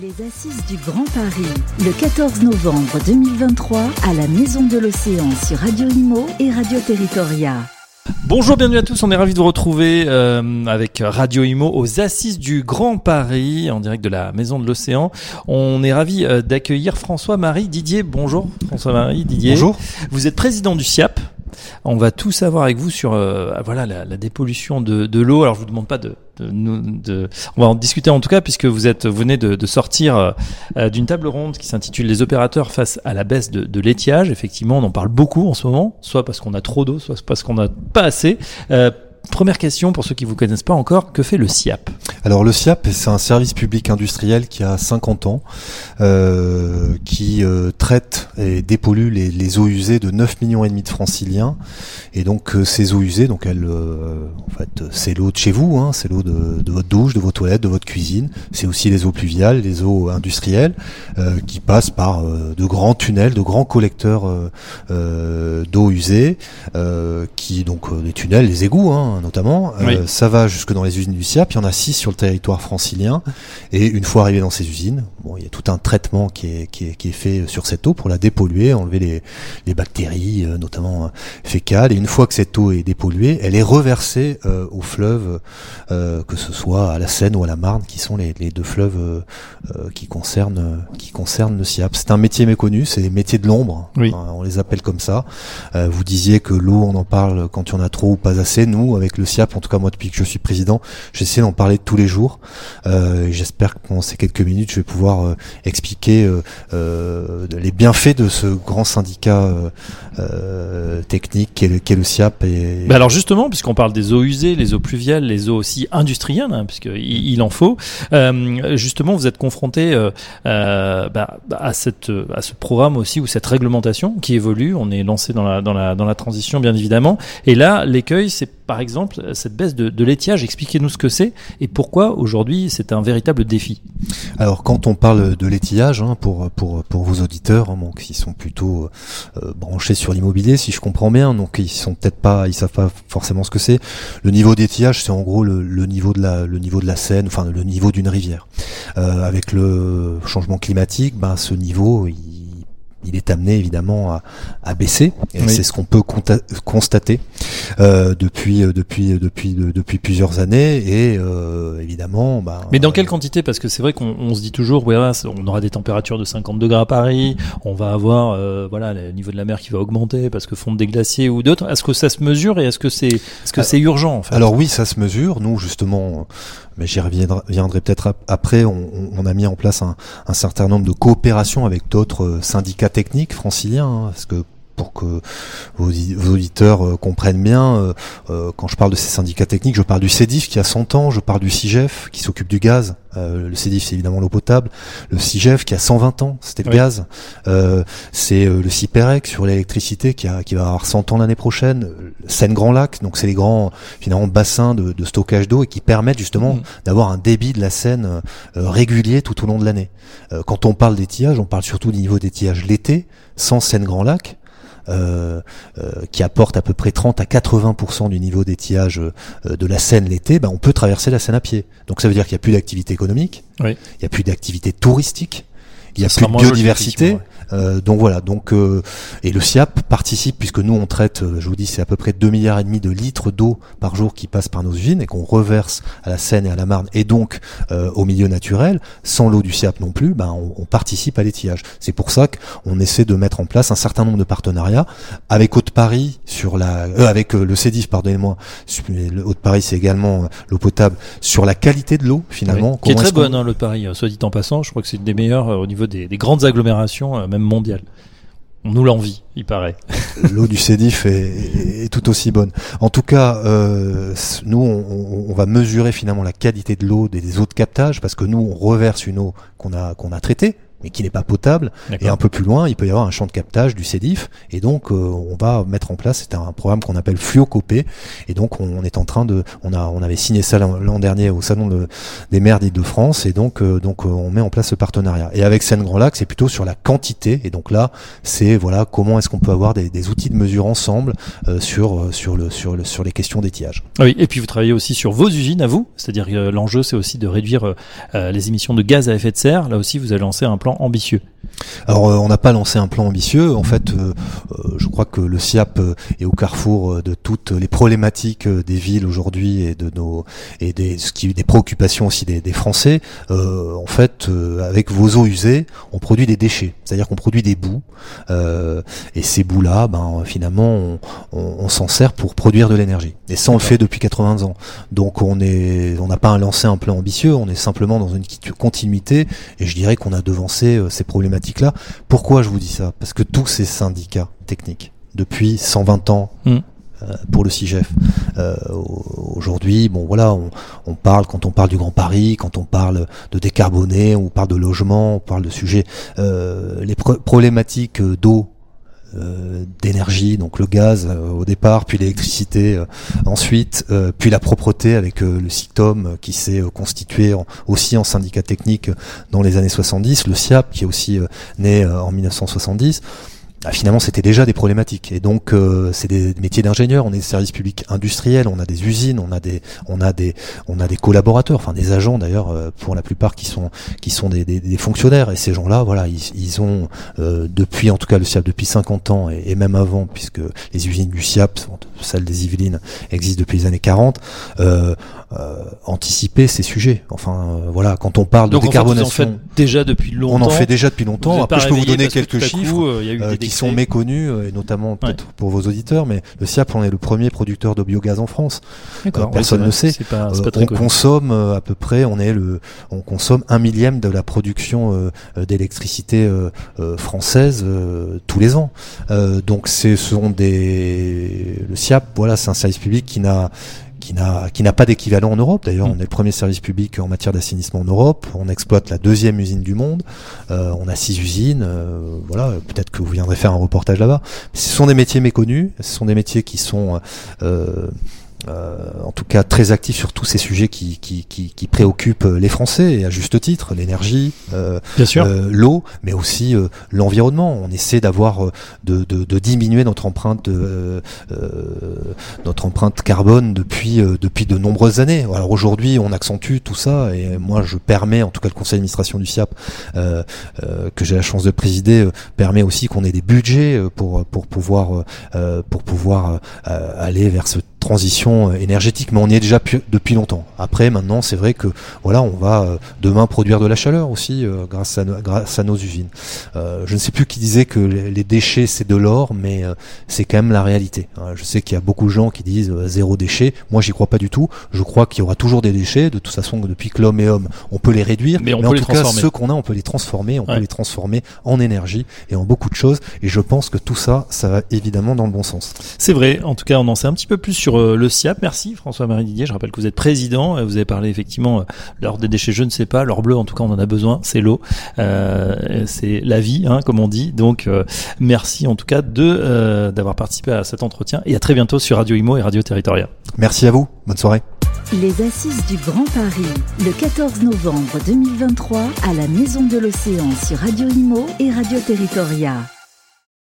Les Assises du Grand Paris, le 14 novembre 2023 à la Maison de l'Océan sur Radio Imo et Radio Territoria. Bonjour, bienvenue à tous. On est ravis de vous retrouver euh, avec Radio Imo aux Assises du Grand Paris en direct de la Maison de l'Océan. On est ravis euh, d'accueillir François-Marie Didier. Bonjour François-Marie Didier. Bonjour. Vous êtes président du SIAP. On va tout savoir avec vous sur euh, voilà la, dépollution de, de l'eau. Alors je vous demande pas de, de, on va en discuter en tout cas puisque vous êtes vous venez de, sortir euh, euh, d'une table ronde qui s'intitule les opérateurs face à la baisse de, de l'étiage. Effectivement, on en parle beaucoup en ce moment, soit parce qu'on a trop d'eau, soit parce qu'on n'a pas assez. Première question pour ceux qui vous connaissent pas encore, que fait le SIAP? Alors le SIAP, c'est un service public industriel qui a 50 ans, euh, qui euh, traite et dépollue les, eaux usées de 9 millions et demi de franciliens. Et donc euh, ces eaux usées, donc elles, en fait, c'est l'eau de chez vous, hein, c'est l'eau de, votre douche, de vos toilettes, de votre cuisine. C'est aussi les eaux pluviales, les eaux industrielles, qui passent par de grands tunnels, de grands collecteurs d'eau usée, qui donc les tunnels, les égouts, hein, notamment. Euh, Oui. Ça va jusque dans les usines du SIAP. Il y en a six sur le territoire francilien. Et une fois arrivé dans ces usines, bon, il y a tout un traitement qui est, qui est, qui est fait sur cette eau pour la dépolluer, enlever les, les bactéries, euh, notamment euh, fécales. Et une fois que cette eau est dépolluée, elle est reversée euh, aux fleuves, euh, que ce soit à la Seine ou à la Marne, qui sont les, les deux fleuves euh, euh, qui concernent euh, qui concernent le SIAP. C'est un métier méconnu, c'est les métiers de l'ombre. Oui. Euh, on les appelle comme ça. Euh, vous disiez que l'eau, on en parle quand il y en a trop ou pas assez. Nous, avec le SIAP, en tout cas moi depuis que je suis président, j'essaie d'en parler tous les jours. Euh, J'espère que pendant ces quelques minutes, je vais pouvoir euh, expliquer euh, euh, les bienfaits de ce grand syndicat technique qu'est le, le SIAP. Et, alors justement, puisqu'on parle des eaux usées, les eaux pluviales, les eaux aussi industrielles, hein, puisqu'il il en faut, justement, vous êtes confronté bah, à, ce programme aussi, ou cette réglementation qui évolue. On est lancé dans la, dans la, dans la transition, bien évidemment. Et là, l'écueil, c'est par exemple cette baisse de, de l'étiage. Expliquez-nous ce que c'est et pourquoi aujourd'hui c'est un véritable défi. Alors quand on parle de l'étillage, hein, pour pour pour vos auditeurs, hein, donc qui sont plutôt euh, branchés sur l'immobilier, si je comprends bien, donc ils sont peut-être pas, ils savent pas forcément ce que c'est. Le niveau d'étillage, c'est en gros le, le niveau de la le niveau de la Seine, enfin le niveau d'une rivière. Euh, avec le changement climatique, ben ce niveau il il est amené évidemment à, à baisser et Oui. c'est ce qu'on peut constater euh, depuis euh, depuis depuis de- depuis plusieurs années et euh, évidemment ben, Mais dans quelle euh, quantité? Parce que c'est vrai qu'on on se dit toujours, c'est- on aura des températures de 50 degrés à Paris, on va avoir, euh, voilà, le niveau de la mer qui va augmenter parce que fondent des glaciers ou d'autres. Est-ce que ça se mesure et est-ce que c'est, est-ce que Ah, c'est urgent en fait? Alors oui, ça se mesure. Nous, justement, euh, mais j'y reviendrai, reviendrai peut-être ap- après, on, a mis en place un, un certain nombre de coopérations avec d'autres euh, syndicats techniques franciliens, hein, parce que pour que vos auditeurs euh, comprennent bien, euh, euh, quand je parle de ces syndicats techniques, je parle du CEDIF qui a 100 ans, je parle du CIGEF qui s'occupe du gaz, euh, le CEDIF c'est évidemment l'eau potable, le CIGEF qui a 120 ans, c'était le Oui. gaz, euh, c'est euh, le CIPEREC sur l'électricité qui, a, qui va avoir 100 ans l'année prochaine, Seine-Grand Lac, donc c'est les grands finalement bassins de, de stockage d'eau et qui permettent justement Mhm. d'avoir un débit de la Seine régulier tout au long de l'année. Euh, quand on parle d'étillage, on parle surtout du niveau d'étillage l'été, sans Seine-Grand Lac. Euh, euh, qui apporte à peu près 30 à 80% du niveau d'étillage euh, de la Seine l'été, ben on peut traverser la Seine à pied. Donc ça veut dire qu'il n'y a plus d'activité économique, Oui. il n'y a plus d'activité touristique, il n'y a plus de biodiversité. Euh, donc voilà, donc euh, et le SIAP participe puisque nous on traite, euh, je vous dis, c'est à peu près 2 milliards et demi de litres d'eau par jour qui passent par nos usines et qu'on reverse à la Seine et à la Marne et donc euh, au milieu naturel. Sans l'eau du SIAP non plus, ben on, on participe à l'étillage. C'est pour ça qu'on essaie de mettre en place un certain nombre de partenariats avec Haute-Paris sur la, euh, avec le CEDIF, pardonnez-moi. Le Haute-Paris c'est également l'eau potable sur la qualité de l'eau finalement. Oui. Qui est très bonne, hein, le Paris, euh, soit dit en passant. Je crois que c'est une des meilleures au niveau des, des grandes agglomérations, euh, même mondiales. On nous l'envie, il paraît. l'eau du Cédif est, tout aussi bonne. En tout cas, euh, nous, on, va mesurer finalement la qualité de l'eau des, eaux de captage parce que nous, on reverse une eau qu'on a traitée. Mais qui n'est pas potable. Et un peu plus loin, il peut y avoir un champ de captage du CEDIF. Et donc, euh, on va mettre en place, c'est un programme qu'on appelle Fluocopé. Et donc, on est en train de, on a, on avait signé ça l'an dernier au salon des maires d'Île-de-France. Et donc, euh, donc, on met en place ce partenariat. Et avec Seine Grand Lac, c'est plutôt sur la quantité. Et donc là, c'est voilà comment est-ce qu'on peut avoir des, des, outils de mesure ensemble sur sur le sur le sur les questions d'étiage. Oui. Et puis vous travaillez aussi sur vos usines à vous, c'est-à-dire que l'enjeu, c'est aussi de réduire les émissions de gaz à effet de serre. Là aussi, vous avez lancé un plan ambitieux. Alors euh, on n'a pas lancé un plan ambitieux. En fait, euh, euh, je crois que le SIAP est au carrefour de toutes les problématiques des villes aujourd'hui et de nos et des ce qui des préoccupations aussi des, des Français. en fait, avec vos eaux usées, on produit des déchets, c'est-à-dire qu'on produit des boues et ces boues-là, ben finalement, on, on, on s'en sert pour produire de l'énergie. Et ça, on le fait depuis 80 ans. Donc on est on n'a pas lancé un plan ambitieux. On est simplement dans une continuité et je dirais qu'on a devancé ces problématiques Pourquoi je vous dis ça? Parce que tous ces syndicats techniques, depuis 120 ans, hmm. euh, pour le CIGEF. Euh, aujourd'hui, bon voilà, on, parle quand on parle du Grand Paris, quand on parle de décarboner, on parle de logement, on parle de sujets, euh, les problématiques d'eau d'énergie, donc le gaz euh, au départ, puis l'électricité euh, ensuite, puis la propreté avec le SICTOM qui s'est constitué aussi en syndicat technique dans les années 70, le SIAP qui est aussi né en 1970. Bah, finalement c'était déjà des problématiques et donc euh, c'est des métiers d'ingénieur on est des services publics industriels on a des usines on a des on a des on a des collaborateurs enfin des agents d'ailleurs euh, pour la plupart qui sont qui sont des, des, des fonctionnaires et ces gens là voilà ils, ils ont euh, depuis en tout cas le SIAP depuis 50 ans et, et, même avant puisque les usines du SIAP celles des Yvelines existent depuis les années 40 euh, anticiper ces sujets. Enfin, euh, voilà, quand on parle de décarbonation, en fait, déjà depuis longtemps. On en fait déjà depuis longtemps. Après, je peux vous donner quelques chiffres euh, sont méconnus, et notamment peut-être pour vos auditeurs, mais le SIAP, on est le premier producteur de biogaz en France. personne ne sait. Pas, on consomme à peu près, on est le, on consomme un millième de la production d'électricité française tous les ans. donc, ce sont des, le SIAP, voilà, c'est un service public qui n'a qui n'a qui n'a pas d'équivalent en Europe. D'ailleurs, mm. on est le premier service public en matière d'assainissement en Europe. On exploite la deuxième usine du monde. Euh, on a six usines. Euh, voilà, peut-être que vous viendrez faire un reportage là-bas. Ce sont des métiers méconnus. Ce sont des métiers qui sont euh, euh, en tout cas très actif sur tous ces sujets qui, qui, qui, qui, préoccupent les Français et à juste titre, l'énergie, euh, euh l'eau, mais aussi euh, l'environnement. On essaie d'avoir de, de, de, diminuer notre empreinte notre empreinte carbone depuis depuis de nombreuses années. Alors aujourd'hui, on accentue tout ça et moi je permets, en tout cas le conseil d'administration du SIAP que j'ai la chance de présider, permet aussi qu'on ait des budgets pour pour pouvoir pour pouvoir aller vers ce transition euh, énergétique, mais on y est déjà depuis longtemps. Après, maintenant, c'est vrai que voilà, on va euh, demain produire de la chaleur aussi euh, grâce, à, grâce à nos usines. je ne sais plus qui disait que les déchets c'est de l'or, mais c'est quand même la réalité. je sais qu'il y a beaucoup de gens qui disent zéro déchet. Moi, j'y crois pas du tout. Je crois qu'il y aura toujours des déchets. De toute façon, depuis que l'homme est homme, on peut les réduire. Mais, on peut en les tout cas, ceux qu'on a, on peut les transformer. On peut les transformer en énergie et en beaucoup de choses. Et je pense que tout ça, ça va évidemment dans le bon sens. C'est vrai. En tout cas, on en sait un petit peu plus sur le SIAP. Merci François-Marie Didier. Je rappelle que vous êtes président. Vous avez parlé effectivement euh, l'or des déchets, je ne sais pas. L'or bleu, en tout cas, on en a besoin. C'est l'eau. Euh, c'est la vie, hein, comme on dit. Donc, euh, merci en tout cas de d'avoir participé à cet entretien. Et à très bientôt sur Radio Imo et Radio Territoria. Merci à vous. Bonne soirée. Les Assises du Grand Paris, le 14 novembre 2023 à la Maison de l'Océan sur Radio Imo et Radio Territoria.